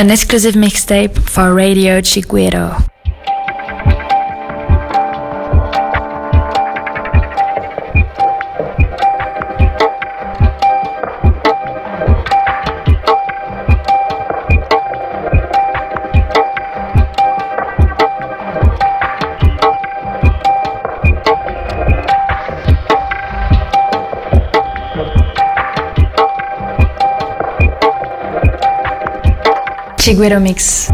an exclusive mixtape for Radio Chiguero. Chiguero Mix.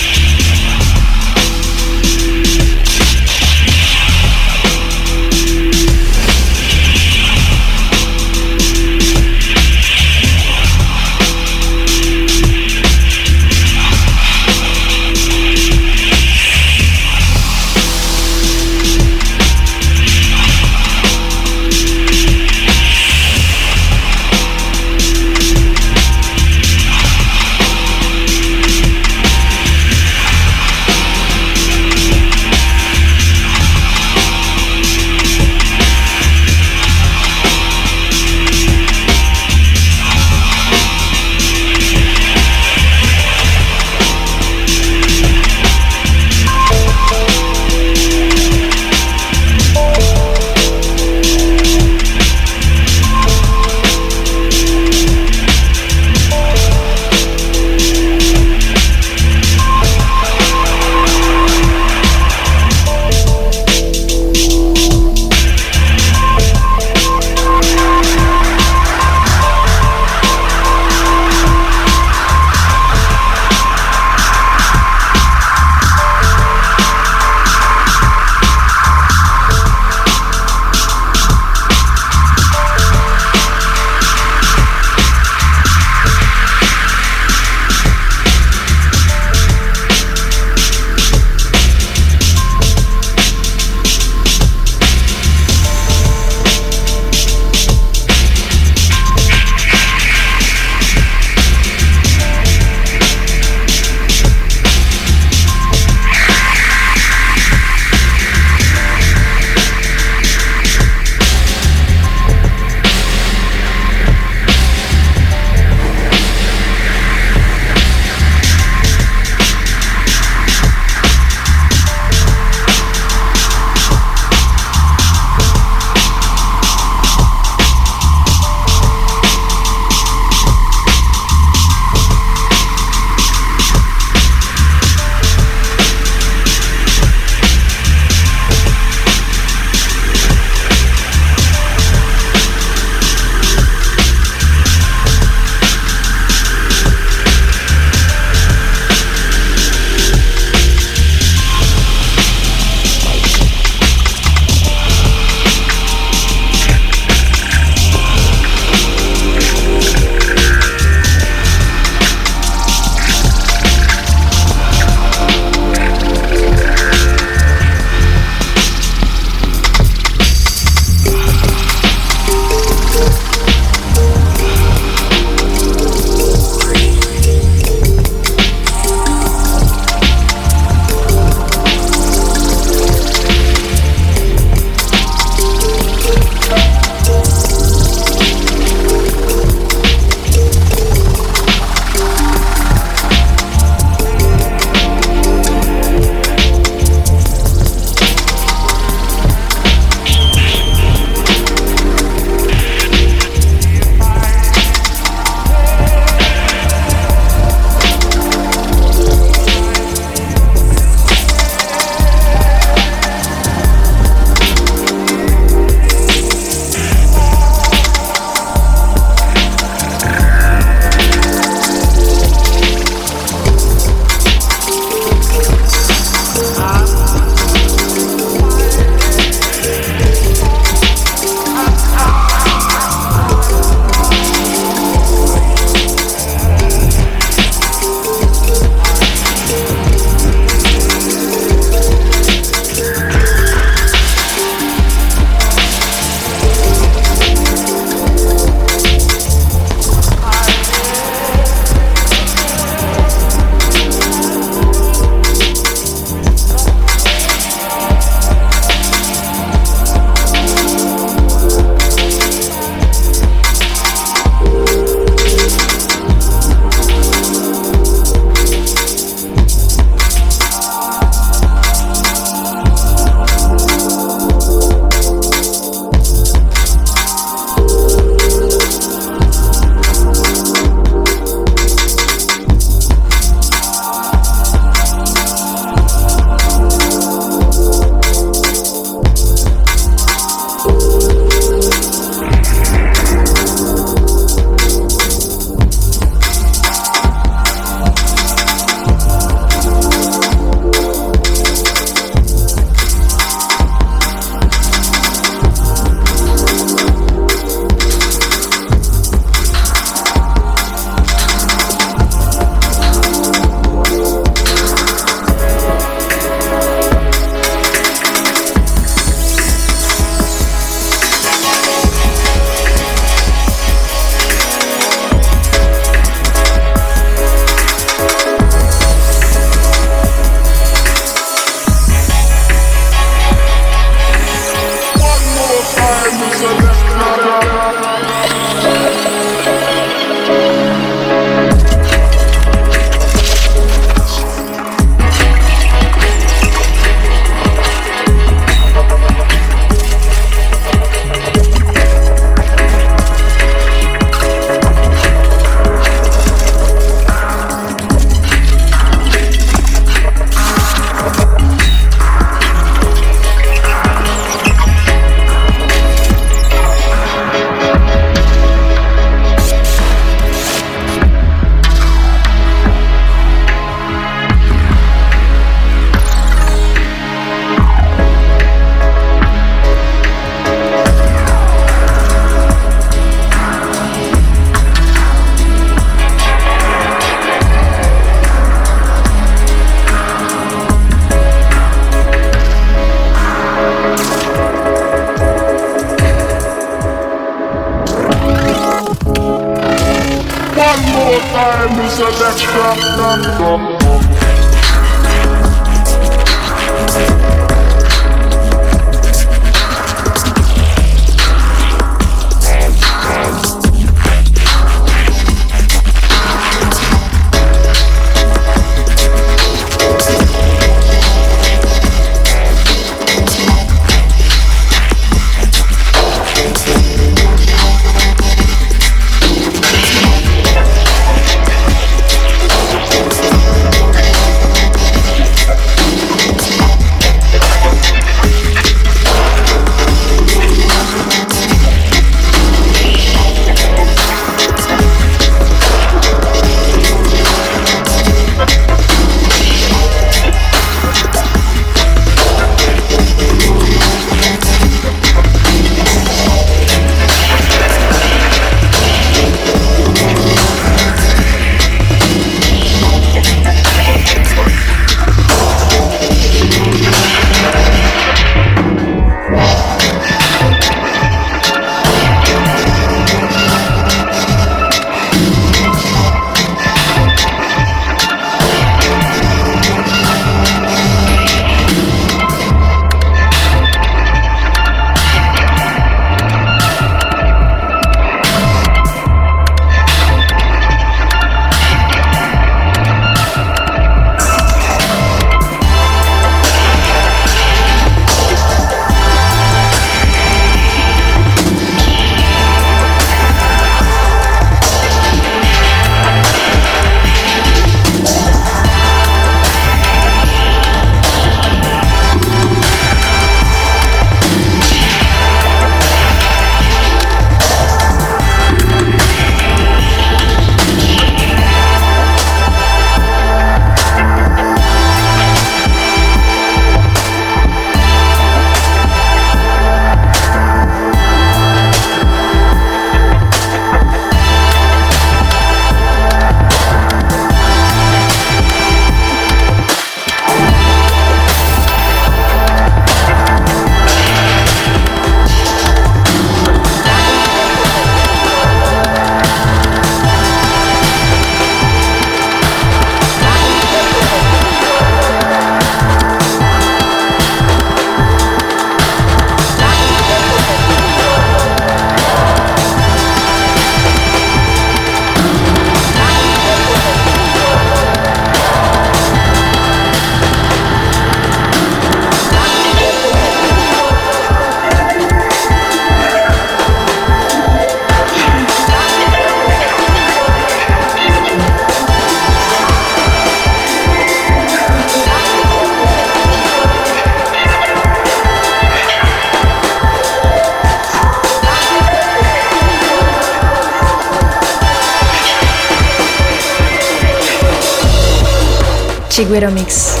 Chiguero Mix.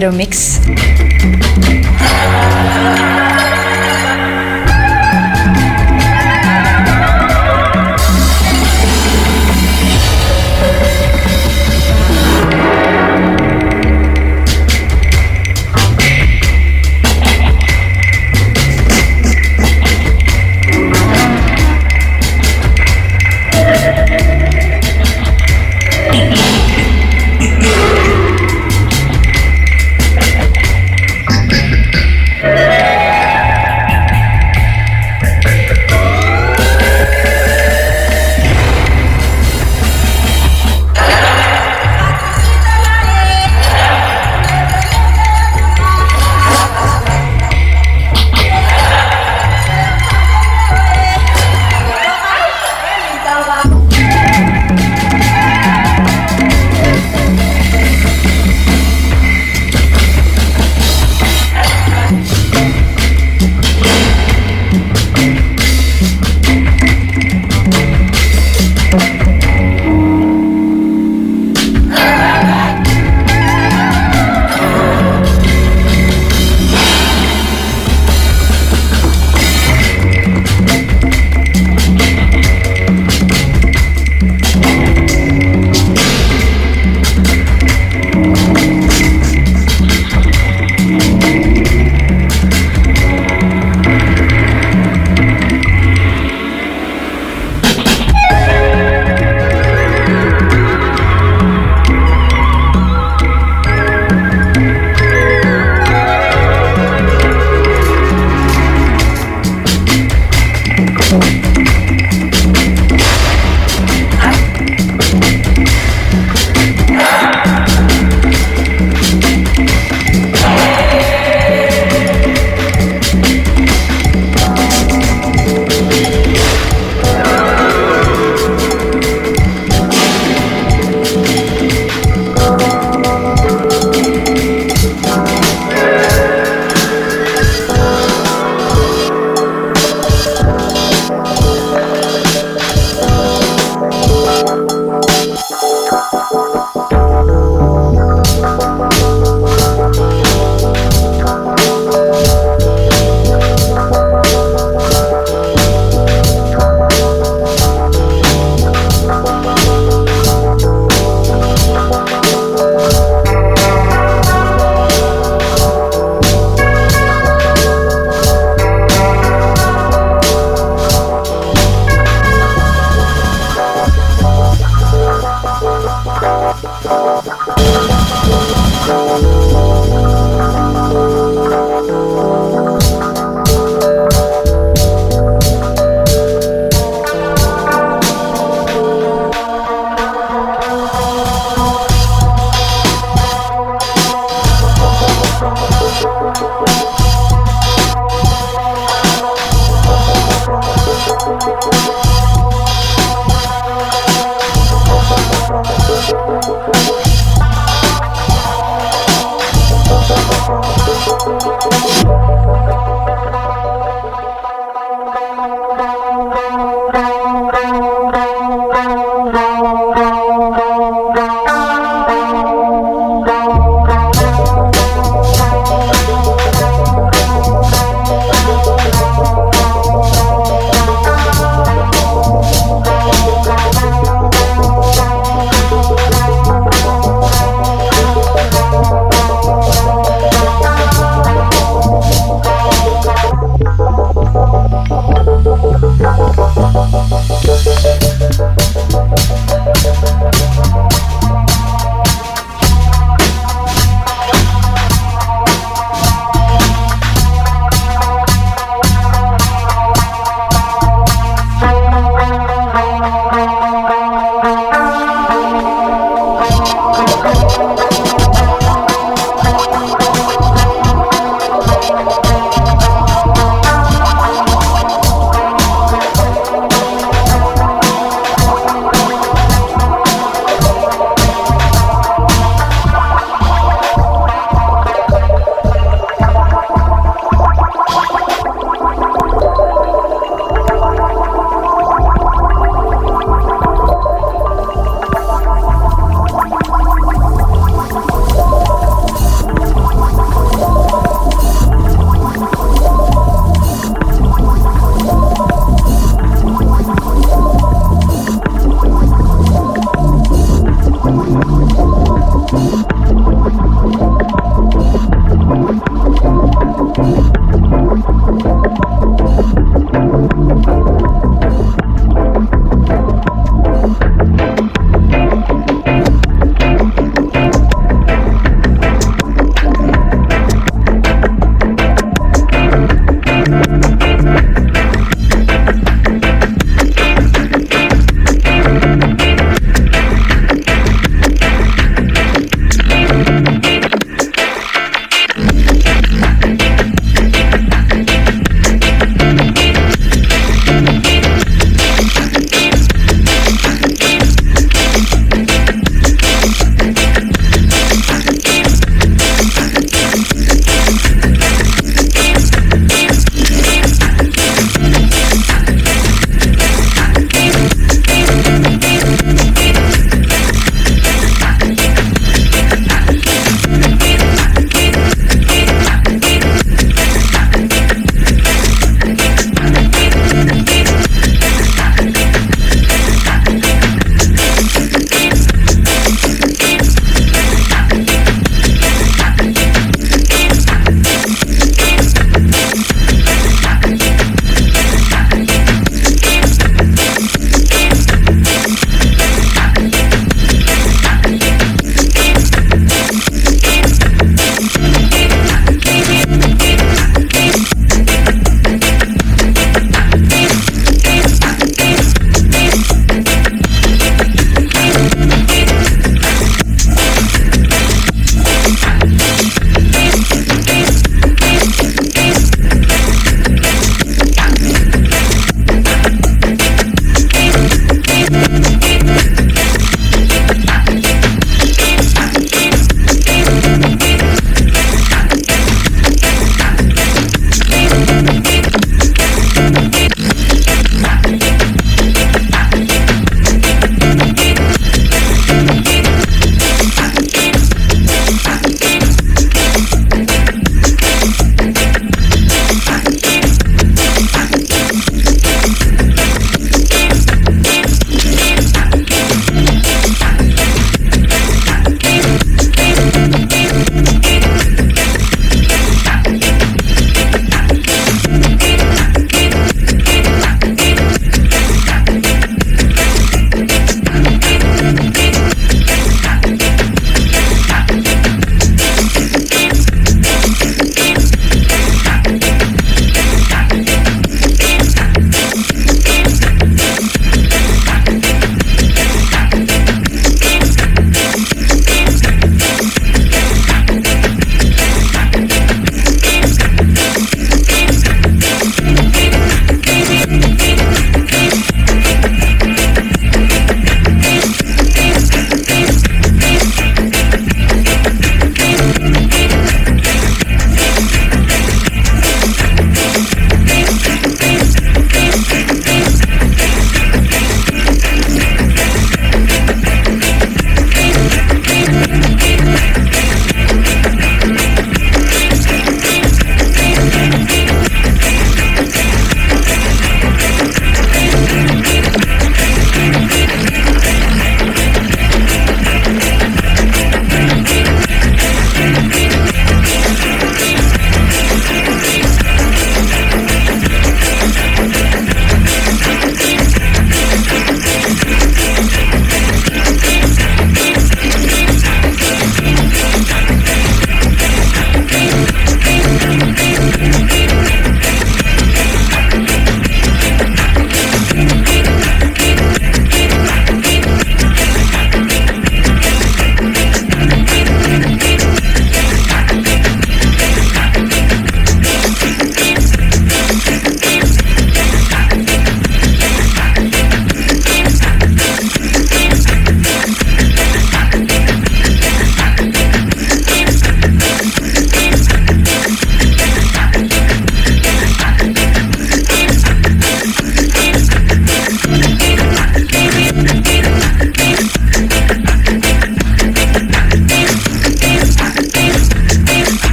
Chiguero Mix.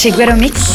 Chiguero Mix.